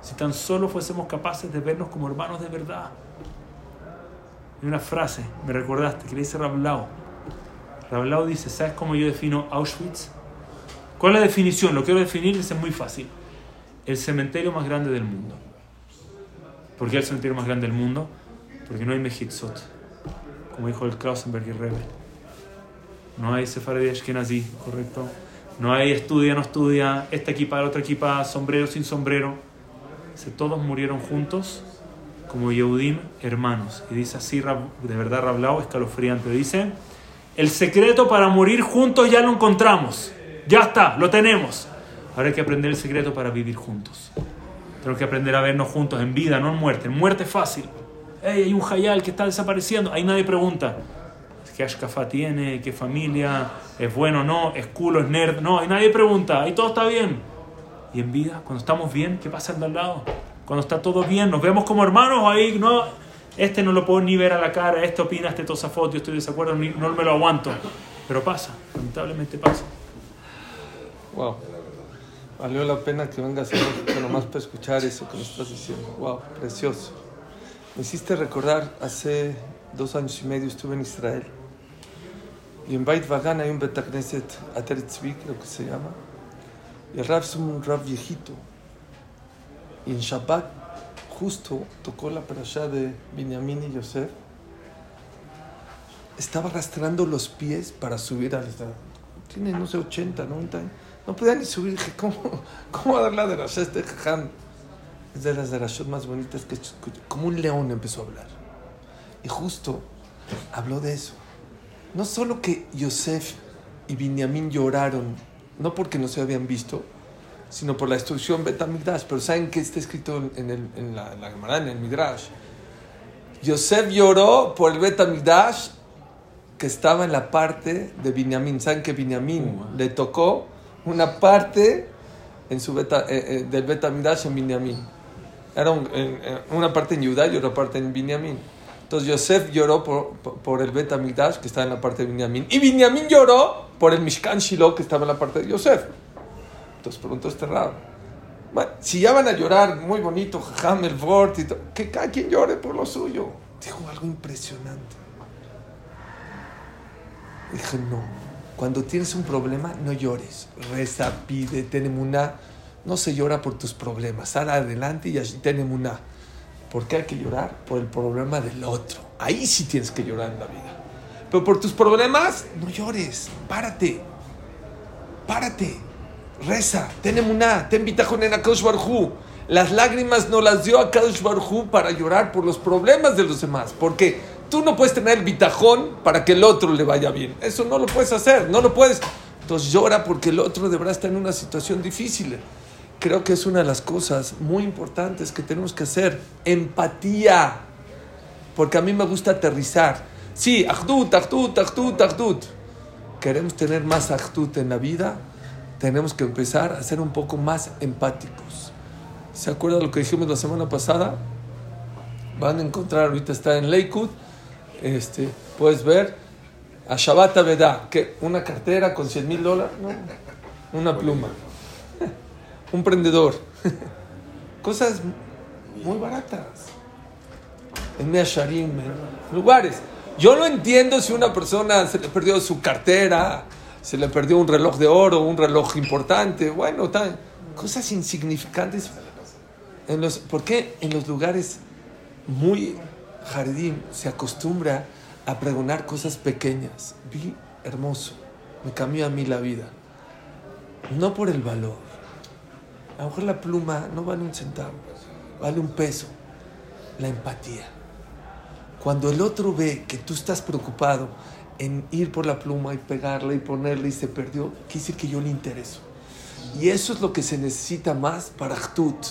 Si tan solo fuésemos capaces de vernos como hermanos de verdad. Hay una frase, me recordaste, que le dice Rablau. Rablau dice, ¿sabes cómo yo defino Auschwitz? ¿Cuál es la definición? Lo quiero definir, es muy fácil. El cementerio más grande del mundo. ¿Por qué el cementerio más grande del mundo? Porque no hay Mejitzot, como dijo el Klausenberg y Rebbe. No hay Sefardí Ashkenazi, ¿correcto? No hay estudia, no estudia, esta equipa, la otra equipa, sombrero sin sombrero. todos murieron juntos como Yehudim hermanos. Y dice así, de verdad, Rablao, escalofriante. Dice, el secreto para morir juntos ya lo encontramos. Ya está, lo tenemos. Ahora hay que aprender el secreto para vivir juntos. Tenemos que aprender a vernos juntos en vida, no en muerte. En muerte es fácil. Hey, hay un hayal que está desapareciendo. Ahí nadie pregunta. ¿Qué ashkafa tiene? ¿Qué familia? ¿Es bueno o no? ¿Es culo? ¿Es nerd? No, ahí nadie pregunta. Ahí todo está bien. Y en vida, cuando estamos bien, ¿qué pasa al lado? cuando está todo bien, nos vemos como hermanos, ahí no, este no lo puedo ni ver a la cara, este opina, este tosa foto, yo estoy de desacuerdo, no me lo aguanto. Pero pasa, lamentablemente pasa. Wow. Valió la pena que vengas a nomás para escuchar eso que nos estás diciendo. Wow, precioso. Me hiciste recordar, hace dos años y medio estuve en Israel. Y en Beit Vagan hay un Betagneset Ateritzvi, creo que se llama. Y el Rav es un Rav viejito, y en Shabbat justo tocó la parasha de Binyamin y Yosef. Estaba arrastrando los pies para subir al... Tiene, no sé, 80, 90 años. No podía ni subir. Dije, ¿cómo, cómo va a dar la de este jajam? Es de las derashot más bonitas que escuché. Como un león empezó a hablar. Y justo habló de eso. No solo que Yosef y Binyamin lloraron, no porque no se habían visto, sino por la destrucción Betamigdash. Pero ¿saben qué está escrito en, el, en la, en la en el Midrash? Yosef lloró por el Betamigdash que estaba en la parte de Binyamin. ¿Saben que Binyamin uh, le tocó una parte en su beta, eh, eh, del Betamigdash en Binyamin? Era una parte en Judá y otra parte en Binyamin. Entonces Yosef lloró por, por, el Betamigdash que estaba en la parte de Binyamin. Y Binyamin lloró por el Mishkan Shiloh que estaba en la parte de Yosef. Entonces preguntó este raro. Bueno, si ya van a llorar, muy bonito, Hamel, y todo, que cada quien llore por lo suyo. Dijo algo impresionante. Dije, no. Cuando tienes un problema, no llores. Reza, pide, tenemos una. No se llora por tus problemas. Sal adelante y allí tenemos una. ¿Por qué hay que llorar? Por el problema del otro. Ahí sí tienes que llorar en la vida. Pero por tus problemas, no llores. Párate. Párate reza, ten emuná, ten bitajón en Akadosh Barhu. Las lágrimas no las dio Akadosh Barhu para llorar por los problemas de los demás. Porque tú no puedes tener el bitajón para que el otro le vaya bien. Eso no lo puedes hacer, no lo puedes. Entonces llora porque el otro de verdad está en una situación difícil. Creo que es una de las cosas muy importantes que tenemos que hacer. Empatía. Porque a mí me gusta aterrizar. Sí, ahdut, ahdut, ahdut, ahdut. Queremos tener más ahdut en la vida tenemos que empezar a ser un poco más empáticos. ¿Se acuerdan lo que dijimos la semana pasada? Van a encontrar, ahorita está en Lakewood, este, puedes ver A Shabbat Aveda, ¿qué? ¿Una cartera con 100 mil dólares? No, una pluma. Un prendedor. Cosas muy baratas. En Measharim, en lugares. Yo no entiendo si una persona se le perdió su cartera, se le perdió un reloj de oro, un reloj importante. Bueno, tal, cosas insignificantes. En ¿Por qué en los lugares muy jardín se acostumbra a pregonar cosas pequeñas? Vi hermoso, me cambió a mí la vida. No por el valor. A lo mejor la pluma no vale un centavo, vale un peso. La empatía. Cuando el otro ve que tú estás preocupado en ir por la pluma y pegarla y ponerla y se perdió, quiere que yo le intereso. Y eso es lo que se necesita más para Ahtut.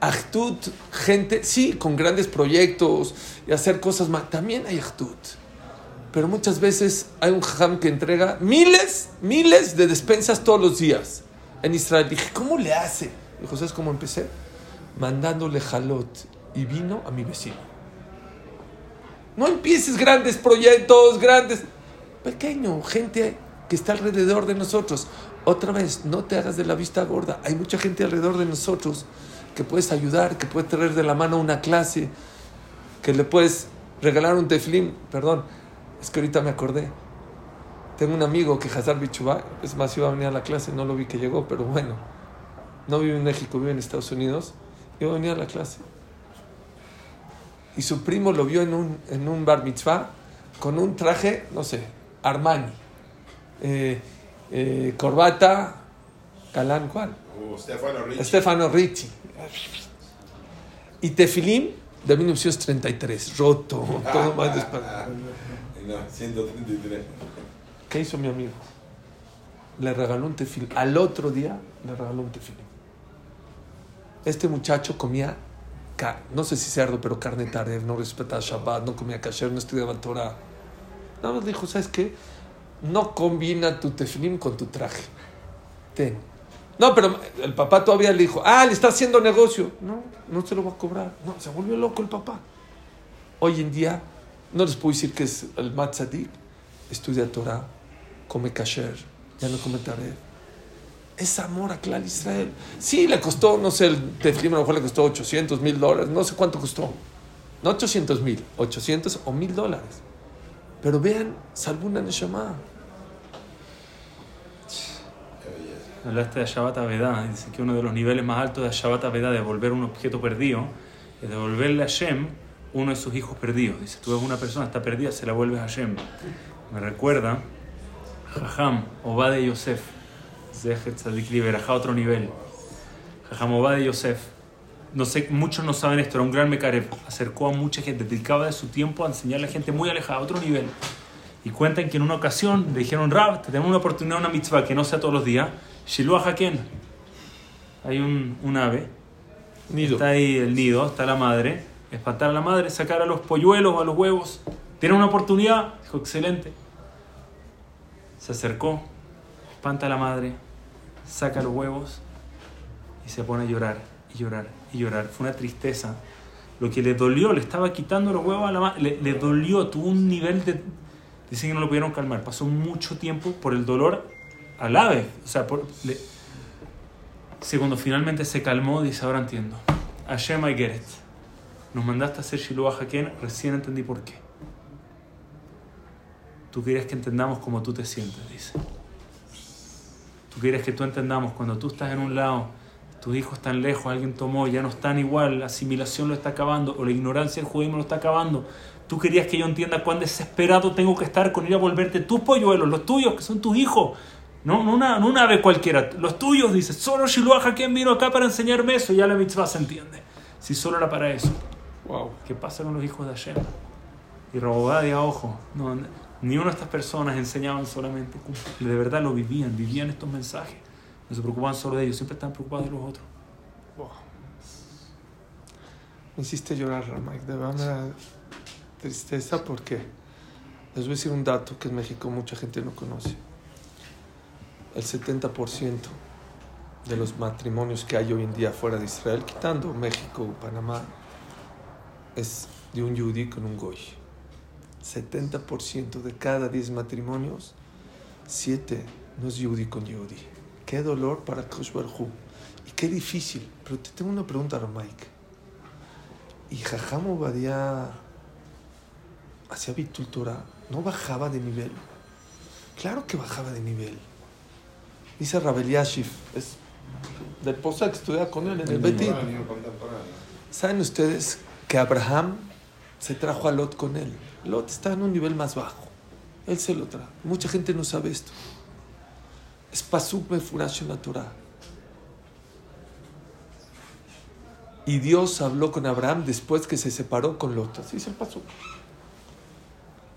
Ahtut, gente, sí, con grandes proyectos y hacer cosas más. También hay Ahtut. Pero muchas veces hay un jajam que entrega miles, miles de despensas todos los días en Israel. Dije, ¿cómo le hace? Dijo, ¿sabes cómo empecé? Mandándole jalot y vino a mi vecino. No empieces grandes proyectos, grandes. Pequeño, gente que está alrededor de nosotros. Otra vez, no te hagas de la vista gorda. Hay mucha gente alrededor de nosotros que puedes ayudar, que puedes traer de la mano una clase, que le puedes regalar un teflim. Perdón, es que ahorita me acordé. Tengo un amigo que Hazar Bichubá, es más, iba a venir a la clase, no lo vi que llegó, pero bueno. No vive en México, vive en Estados Unidos. Iba a venir a la clase y su primo lo vio en un, en un bar mitzvah con un traje, no sé, Armani, eh, eh, corbata, Calán, ¿cuál? Uh, Stefano Ricci. Stefano Ricci. Y Tefilín de 1933, roto, todo más despacio. No, 133. ¿Qué hizo mi amigo? Le regaló un tefilín. Al otro día le regaló un tefilín. Este muchacho comía ca- no sé si cerdo, pero carne tarev, no respetaba Shabbat, no comía kasher, no estudiaba Torah. Nada más dijo, ¿sabes qué? No combina tu tefilim con tu traje. Ten. No, pero el papá todavía le dijo, ah, le está haciendo negocio. No, no se lo va a cobrar. No, se volvió loco el papá. Hoy en día, no les puedo decir que es el matzadik, estudia Torah, come kasher, ya no come tarev. Es amor a Clar Israel. Sí, le costó, no sé, el teflim a lo mejor le costó 800 mil dólares, no sé cuánto costó. No 800 mil, 800 o mil dólares. Pero vean, salvó una Neshama. Hablaste de Shabbat Avedá, dice que uno de los niveles más altos de Shabbat Avedá, de devolver un objeto perdido, es devolverle a Hashem uno de sus hijos perdidos. Dice, tú ves una persona, está perdida, se la vuelves a Hashem. Me recuerda, Jajam, Obade Yosef, Zeher Tzadik Liberajá, otro nivel. Jajam Obade Yosef, no sé, muchos no saben esto, era un gran mecarev, acercó a mucha gente, dedicaba de su tiempo a enseñarle a gente muy alejada, a otro nivel. Y cuentan que en una ocasión le dijeron, Rab, te tenemos una oportunidad, una mitzvah que no sea todos los días. Shiluah Haken. Hay un, un ave, Nido. está ahí el nido, está la madre. Espantar a la madre, sacar a los polluelos o a los huevos. Tiene una oportunidad. Dijo, excelente. Se acercó, espanta a la madre, saca los huevos y se pone a llorar y llorar y llorar. Fue una tristeza. Lo que le dolió, le estaba quitando los huevos a la madre, le, dolió, tuvo un nivel de... Dicen que no lo pudieron calmar. Pasó mucho tiempo por el dolor al ave. O sea, por, le, cuando finalmente se calmó, dice, ahora entiendo. Hashem I get. Nos mandaste a hacer Shiloh Haken, recién entendí por qué. Tú querías que entendamos cómo tú te sientes, dice. Tú querías que tú entendamos cuando tú estás en un lado, tus hijos están lejos, alguien tomó, ya no están igual, la asimilación lo está acabando, o la ignorancia del judaísmo lo está acabando. Tú querías que yo entienda cuán desesperado tengo que estar con ir a volverte tus polluelos, los tuyos, que son tus hijos. No, no, una, no una ave cualquiera, los tuyos, dice. Solo Shiloh Haken vino acá para enseñarme eso, ya la mitzvah se entiende. Si solo era para eso. Wow. ¿Qué pasa con los hijos de Hashem? Y Robobadia, ojo, no, ni una de estas personas enseñaban solamente, de verdad lo vivían, vivían estos mensajes. No se preocupaban solo de ellos, siempre estaban preocupados de los otros. Wow. Me hiciste llorar, Mike. De verdad tristeza porque les voy a decir un dato que en México mucha gente no conoce. El 70% de los matrimonios que hay hoy en día fuera de Israel, quitando México, Panamá, es de un yudí con un goy. 70% de cada 10 matrimonios, 7 no es Yehudi con Yehudi. Qué dolor para Kosh. Y qué difícil. Pero te tengo una pregunta, Mike. ¿Y Jajam Obadiah hacía Torah? ¿No bajaba de nivel? Claro que bajaba de nivel. Dice Rabel Yashif, es del Posa que estudia con él en el contemporáneo. ¿Saben ustedes que Abraham se trajo a Lot con él? Lot está en un nivel más bajo. Él se lo trajo. Mucha gente no sabe esto. Es Pasuk Mefurash en la Torah. Y Dios habló con Abraham después que se separó con Lot. Así es el Pasuk.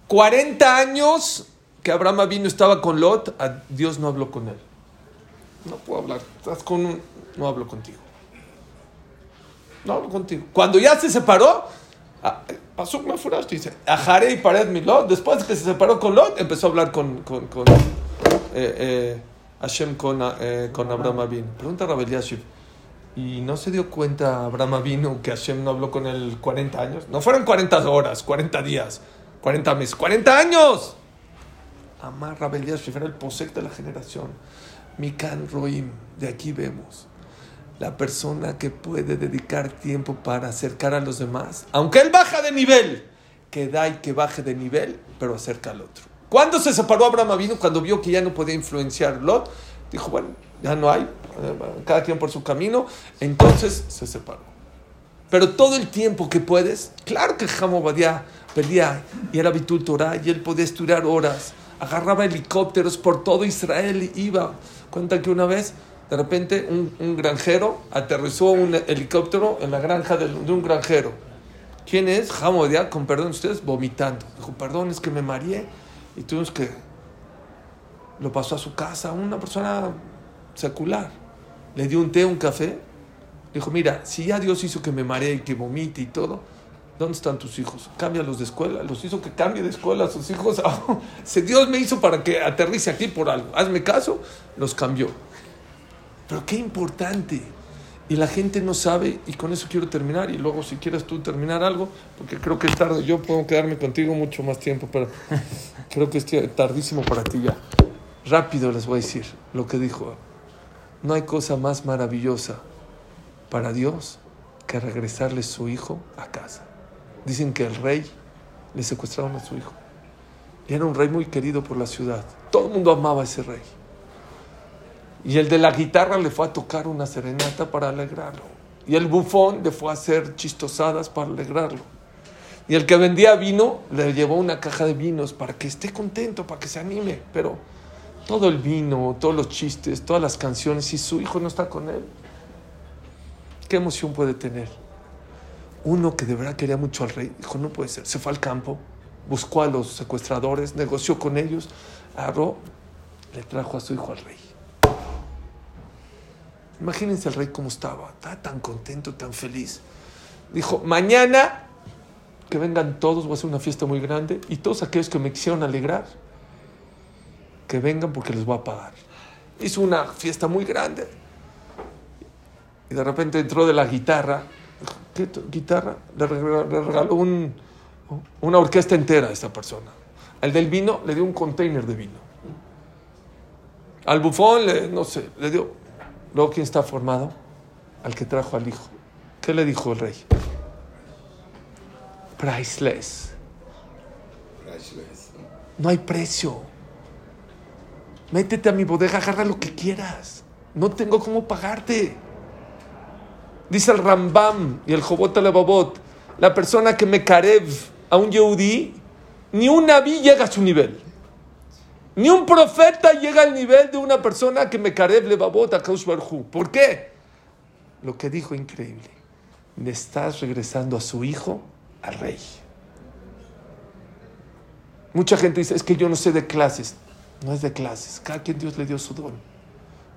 40 años que Abraham vino estaba con Lot, Dios no habló con él. No puedo hablar. Estás con un... No hablo contigo. No hablo contigo. Cuando ya se separó, Pasuk Mefurash dice, Ajaré y Pared mi Lot. Después que se separó con Lot, empezó a hablar con, con, con eh, eh, Hashem con, eh, con Abraham Avinu. Pregunta a Rabel Yashiv. ¿Y no se dio cuenta Abraham Avinu que Hashem no habló con él 40 años? No fueron 40 horas, 40 días, 40 meses, 40 años. Amar Rabel Yashiv era el posec de la generación. Mikan Roim, de aquí vemos la persona que puede dedicar tiempo para acercar a los demás, aunque él baja de nivel, que da y que baje de nivel, pero acerca al otro. ¿Cuándo se separó Abraham Avinu? Cuando vio que ya no podía influenciar Lot, dijo, bueno, ya no hay, cada quien por su camino, entonces se separó. Pero todo el tiempo que puedes, claro que Jamobadía perdía y era Bitul Torah y él podía estudiar horas, agarraba helicópteros por todo Israel y iba. Cuenta que una vez, de repente, un, un granjero aterrizó un helicóptero en la granja de, de un granjero. ¿Quién es? Jamobadía, con perdón de ustedes, vomitando. Dijo, perdón, es que me mareé y tuvimos que... Lo pasó a su casa, una persona secular. Le dio un té, un café. Dijo, mira, si ya Dios hizo que me maree y que vomite y todo, ¿dónde están tus hijos? Cámbialos de escuela. Los hizo que cambie de escuela a sus hijos. si Dios me hizo para que aterrice aquí por algo, hazme caso, los cambió. Pero qué importante. Y la gente no sabe, y con eso quiero terminar, y luego si quieres tú terminar algo, porque creo que es tarde, yo puedo quedarme contigo mucho más tiempo, pero creo que es tardísimo para ti ya. Rápido les voy a decir lo que dijo. No hay cosa más maravillosa para Dios que regresarle su hijo a casa. Dicen que el rey le secuestraron a su hijo. Y era un rey muy querido por la ciudad. Todo el mundo amaba a ese rey. Y el de la guitarra le fue a tocar una serenata para alegrarlo. Y el bufón le fue a hacer chistosadas para alegrarlo. Y el que vendía vino le llevó una caja de vinos para que esté contento, para que se anime. Pero todo el vino, todos los chistes, todas las canciones, si su hijo no está con él, ¿qué emoción puede tener? Uno que de verdad quería mucho al rey, dijo, no puede ser. Se fue al campo, buscó a los secuestradores, negoció con ellos, agarró, le trajo a su hijo al rey. Imagínense el rey cómo estaba, estaba tan contento, tan feliz. Dijo, mañana que vengan todos, voy a hacer una fiesta muy grande y todos aquellos que me quisieron alegrar, que vengan porque les voy a pagar. Hizo una fiesta muy grande y de repente entró de la guitarra. ¿Qué guitarra? Le regaló, una orquesta entera a esta persona. Al del vino le dio un container de vino. Al bufón, no sé, le dio. Luego, ¿quién está formado? Al que trajo al hijo. ¿Qué le dijo el rey? Priceless. Priceless. No hay precio. Métete a mi bodega, agarra lo que quieras. No tengo cómo pagarte. Dice el Rambam y el Jobot Alababot, la persona que me carev a un Yehudi, ni un Naví llega a su nivel. Ni un profeta llega al nivel de una persona que me carev levabot a Kaush Barhu. ¿Por qué? Lo que dijo increíble. Le estás regresando a su hijo, al rey. Mucha gente dice, es que yo no sé de clases. No es de clases. Cada quien Dios le dio su don.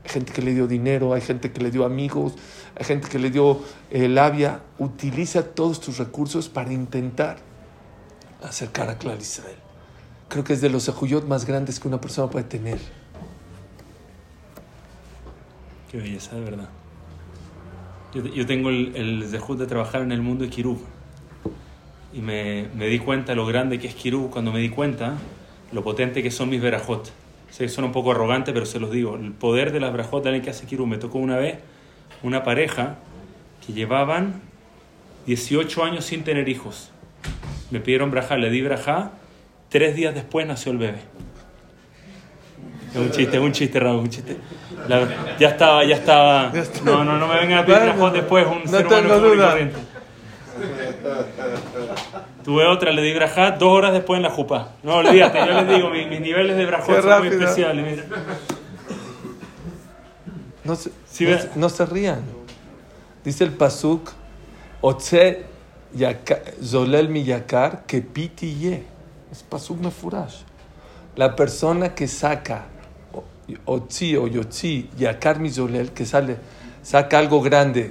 Hay gente que le dio dinero, hay gente que le dio amigos, hay gente que le dio eh, labia. Utiliza todos tus recursos para intentar acercar a Clar Israel. Creo que es de los ejuyot más grandes que una persona puede tener. Qué belleza, de verdad. Yo, yo tengo el, el zehut de trabajar en el mundo de Kiruv. y me, me di cuenta lo grande que es Kirú cuando me di cuenta lo potente que son mis verajot. Sé que son un poco arrogante, pero se los digo. El poder de las verajot de alguien que hace Kirú. Me tocó una vez una pareja que llevaban 18 años sin tener hijos. Me pidieron brajá, le di brajá. Tres días después nació el bebé. Es un chiste, es un chiste, Raúl, un chiste. La- ya estaba, ya estaba. No, no, no me vengan a pedir brajot después, un no ser humano corriente. Tuve otra, le di brajá dos horas después en la jupa. No, olvídate, yo les digo, mis, mis niveles de Qué son muy especiales. mira. No se, Sí, no, ve. se- no se rían. Dice el Pasuk, Otse Zolel mi yakar que piti ye. Es Pasuk mefurash. La persona que saca o- Otzi o Yotzi yakar mi Zolel, que sale, saca algo grande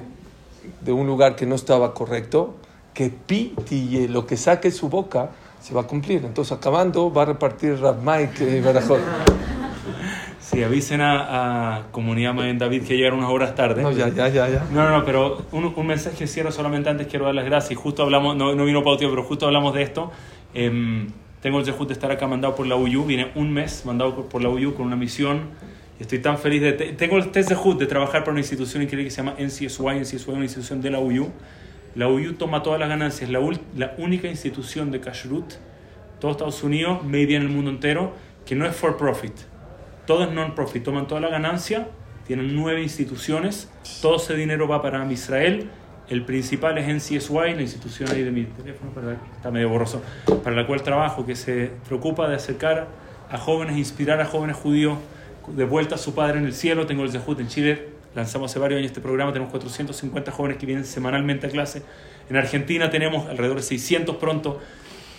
de un lugar que no estaba correcto, que piti ye, lo que saque su boca se va a cumplir. Entonces, acabando, va a repartir Rab Mike y Barajot. Sí, avisen a, a Comunidad Mayen David que llegaron unas horas tarde. No, ya, ya, ya, ya. No, no, no, pero un, un mensaje que cierro solamente antes quiero dar las gracias. Justo hablamos, no, no vino Pautio, pero justo hablamos de esto. Em, tengo el zehut de estar acá mandado por la UYU, viene un mes mandado por- la UYU con una misión. Y estoy tan feliz de... te- tengo el test de trabajar para una institución increíble que se llama NCSY, NCSY es una institución de la UYU. La UYU toma todas las ganancias, la, la única institución de Kashrut, todo Estados Unidos, maybe en el mundo entero, que no es for profit. Todo es non-profit, toman toda la ganancia, tienen nueve instituciones, todo ese dinero va para Israel. El principal es NCSY, la institución ahí de mi teléfono, para- está medio borroso, para la cual trabajo, que se preocupa de acercar a jóvenes, inspirar a jóvenes judíos de vuelta a su padre en el cielo. Tengo el Zehut en Chile, lanzamos hace varios años este programa, tenemos 450 jóvenes que vienen semanalmente a clase. En Argentina tenemos alrededor de 600 pronto.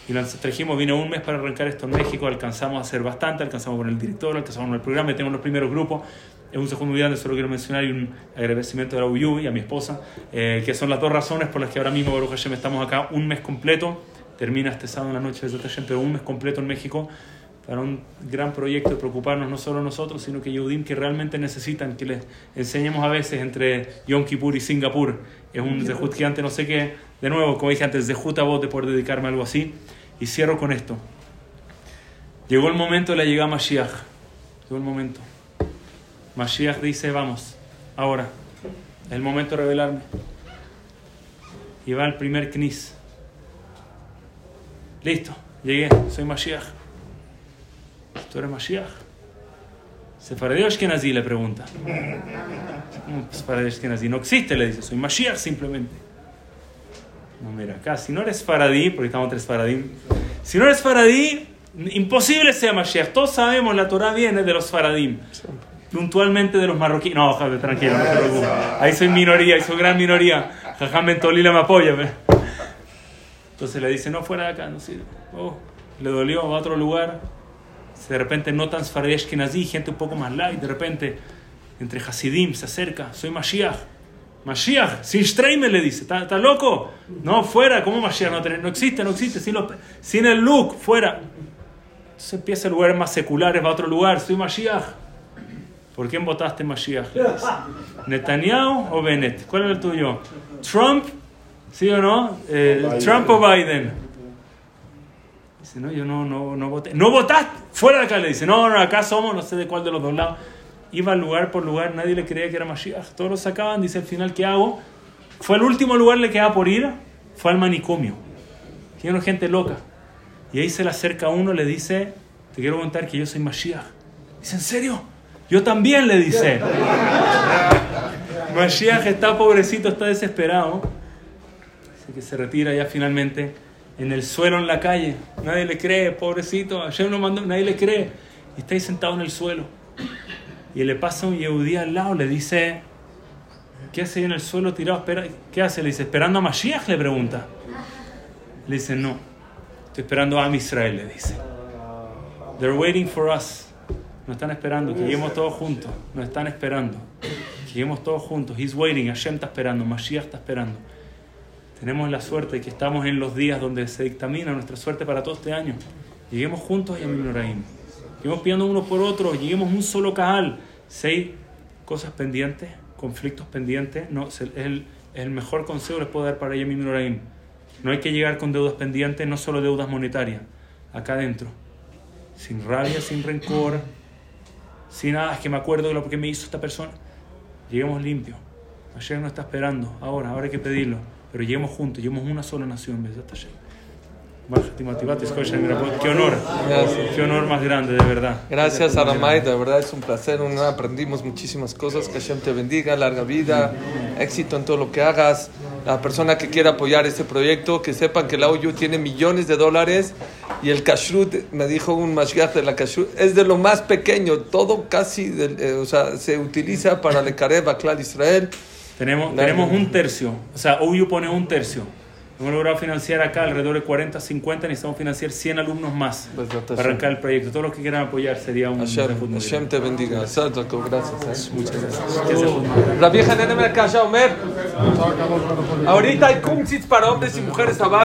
Y trajimos, vino un mes para arrancar esto en México, alcanzamos a hacer bastante, alcanzamos con el director, alcanzamos con el programa, y tenemos los primeros grupos. Es un segundo grande, solo quiero mencionar y un agradecimiento a la UYU y a mi esposa, eh, que son las dos razones por las que ahora mismo, Baruch Hashem, estamos acá un mes completo. Termina este sábado en la noche de Hashem, pero un mes completo en México para un gran proyecto de preocuparnos no solo nosotros, sino que Yehudim que realmente necesitan que les enseñemos a veces entre Yom Kippur y Singapur. Es un zehut gigante, no sé qué. De nuevo, como dije antes, zehut a vos de poder dedicarme a algo así. Y cierro con esto. Llegó el momento de la llegada a Mashiach. Llegó el momento. Mashiach dice, vamos, ahora. El momento de revelarme. Y va el primer knis. Listo, llegué, soy Mashiach. ¿Tú eres Mashiach? ¿Sefaradí o Ashkenazí? Le pregunta. ¿Cómo Sefaradí o Ashkenazí? No existe, le dice. Soy Mashiach simplemente. No, mira, acá, si no eres Faradí, porque estamos tres Faradim. Si no eres Faradí, imposible sea Mashiach. Todos sabemos, la Torah viene de los Faradim. Puntualmente de los marroquíes. No, tranquilo, no te preocupes. Ahí soy minoría, ahí soy gran minoría. Jajam Mentolila me apoya. Entonces le dice, no, fuera de acá, no sirve. Oh, le dolió, va a otro lugar. De repente no tan Sfaradí Ashkenazí, gente un poco más light. De repente, entre Hasidim se acerca, soy Mashiach. Mashiach, sin Streime le dice, ¿está, loco? No, fuera, ¿cómo Mashiach? No, existe, no existe, sin, sin el look, fuera. Entonces empieza el lugar más seculares, va a otro lugar, soy Mashiach. ¿Por quién votaste Mashiach? ¿Netanyahu o Bennett? ¿Cuál era el tuyo? ¿Trump? ¿Sí o no? Eh. ¿Trump o Biden? Dice, no, yo no, no, no voté. ¿No votaste? Fuera de acá, le dice. No, no, acá somos, no sé de cuál de los dos lados. Iba lugar por lugar, nadie le creía que era Mashiach. Todos lo sacaban, dice al final, ¿qué hago? Fue al último lugar le quedaba por ir, fue al manicomio. Tiene gente loca. Y ahí se le acerca uno, le dice, te quiero contar que yo soy Mashiach. Dice, ¿en serio? Yo también, le dice. Mashiach está pobrecito, está desesperado. Dice que se retira ya finalmente en el suelo en la calle. Nadie le cree, pobrecito. Ayer lo mandó, nadie le cree. Y está ahí sentado en el suelo. Y le pasa un yehudí al lado, le dice, ¿qué hace ahí en el suelo tirado? Espera, ¿Qué hace? Le dice, ¿esperando a Mashiach? Le pregunta. Le dice, no, estoy esperando a Am Israel, le dice. They're waiting for us. Nos están esperando, que lleguemos todos juntos. Nos están esperando. Que lleguemos todos juntos. He's waiting, Hashem está esperando, Mashiach está esperando. Tenemos la suerte de que estamos en los días donde se dictamina nuestra suerte para todo este año. Lleguemos juntos a Yamim Noraim. Lleguemos pidiendo uno por otro, lleguemos un solo cajal. Seis cosas pendientes, conflictos pendientes. No, es el, el- mejor consejo que les puedo dar para Yamim Noraim. No hay que llegar con deudas pendientes, no solo deudas monetarias, acá adentro. Sin rabia, sin rencor, sin nada, es que me acuerdo de lo que me hizo esta persona. Lleguemos limpios. Ayer no está esperando, ahora, ahora hay que pedirlo. Pero lleguemos juntos, lleguemos una sola nación, ¿verdad? Qué honor, Gracias. qué honor más grande, de verdad. Gracias, Aramay, de verdad es un placer. Aprendimos muchísimas cosas. Que Hashem te bendiga, larga vida, éxito en todo lo que hagas. La persona que quiera apoyar este proyecto, que sepan que la OU tiene millones de dólares y el kashrut, me dijo un mashgiach de la kashrut, es de lo más pequeño. Todo casi, del- eh, o sea, se utiliza para Karev, Aklal Israel. Tenemos, Larga. tenemos un tercio, o sea, OU pone un tercio. Hemos logrado financiar acá alrededor de 40, 50, necesitamos financiar 100 alumnos más Pues, para arrancar el proyecto. Todos los que quieran apoyar sería un Hashem, Hashem te bendiga. Sadako, Gracias. eh. Muchas gracias. La vieja nene me calla, Omer. Ahorita hay kumsitz para hombres y mujeres abajo.